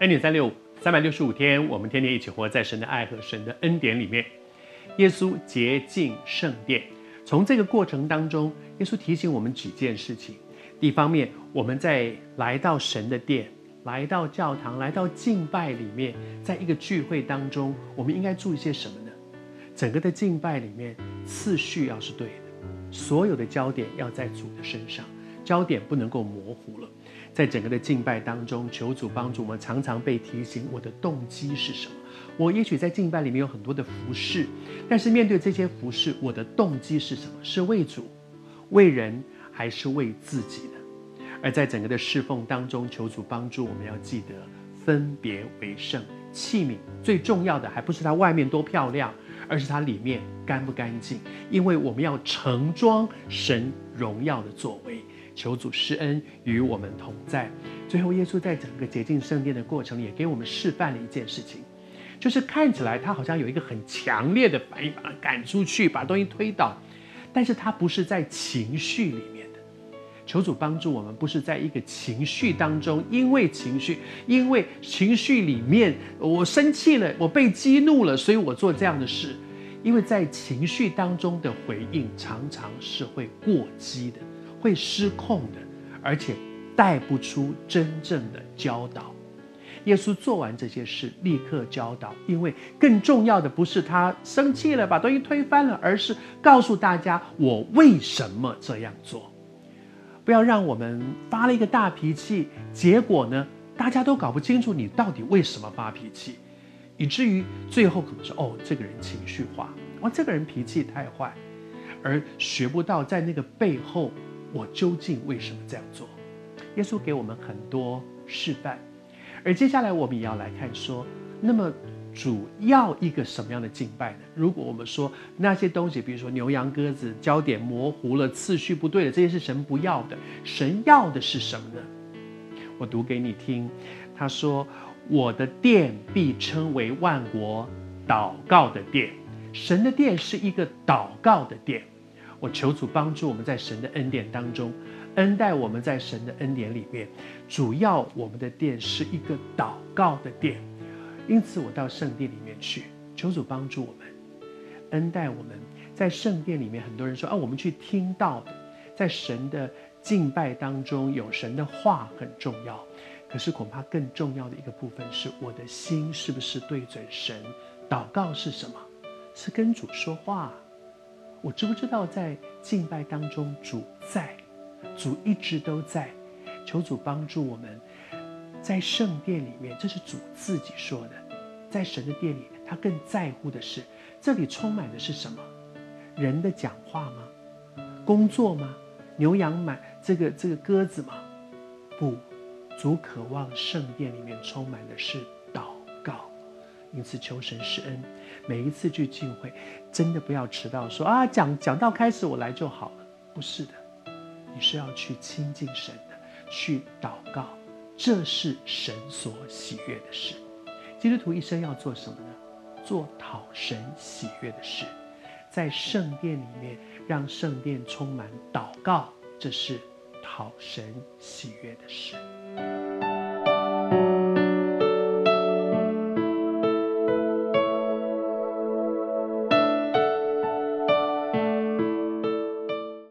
恩典三六五，三百六十五天，我们天天一起活在神的爱和神的恩典里面。耶稣洁净圣殿，从这个过程当中，耶稣提醒我们几件事情。一方面，我们在来到神的殿、来到教堂、来到敬拜里面，在一个聚会当中，我们应该注意些什么呢？整个的敬拜里面，次序要是对的，所有的焦点要在主的身上，焦点不能够模糊了。在整个的敬拜当中，求主帮助我们，常常被提醒我的动机是什么。我也许在敬拜里面有很多的服侍，但是面对这些服侍，我的动机是什么？是为主、为人，还是为自己的？而在整个的侍奉当中，求主帮助我们，要记得分别为圣。器皿最重要的，还不是它外面多漂亮，而是它里面干不干净。因为我们要盛装神荣耀的作为。求主施恩与我们同在。最后，耶稣在整个洁净圣殿的过程，也给我们示范了一件事情，就是看起来他好像有一个很强烈的反应，把他赶出去，把东西推倒，但是他不是在情绪里面的。求主帮助我们，不是在一个情绪当中，因为情绪，因为情绪里面我生气了，我被激怒了，所以我做这样的事。因为在情绪当中的回应，常常是会过激的。会失控的，而且带不出真正的教导。耶稣做完这些事，立刻教导，因为更重要的不是他生气了，把东西推翻了，而是告诉大家我为什么这样做。不要让我们发了一个大脾气，结果呢，大家都搞不清楚你到底为什么发脾气，以至于最后可能是哦，这个人情绪化，哦，这个人脾气太坏，而学不到在那个背后。我究竟为什么这样做？耶稣给我们很多示范，而接下来我们也要来看说，那么主要一个什么样的敬拜呢？如果我们说那些东西，比如说牛羊鸽子，焦点模糊了，次序不对了，这些是神不要的。神要的是什么呢？我读给你听，他说：“我的殿必称为万国祷告的殿。”神的殿是一个祷告的殿。我求主帮助我们在神的恩典当中，恩待我们在神的恩典里面。主要我们的殿是一个祷告的殿，因此我到圣殿里面去，求主帮助我们，恩待我们在圣殿里面。很多人说啊，我们去听到的，在神的敬拜当中有神的话很重要，可是恐怕更重要的一个部分是我的心是不是对准神？祷告是什么？是跟主说话。我知不知道在敬拜当中主在，主一直都在，求主帮助我们，在圣殿里面，这是主自己说的，在神的殿里，他更在乎的是这里充满的是什么？人的讲话吗？工作吗？牛羊满这个这个鸽子吗？不，主渴望圣殿里面充满的是，因此求神施恩。每一次去聚会，真的不要迟到说。说啊，讲讲到开始我来就好了，不是的，你是要去亲近神的，去祷告，这是神所喜悦的事。基督徒一生要做什么呢？做讨神喜悦的事，在圣殿里面让圣殿充满祷告，这是讨神喜悦的事。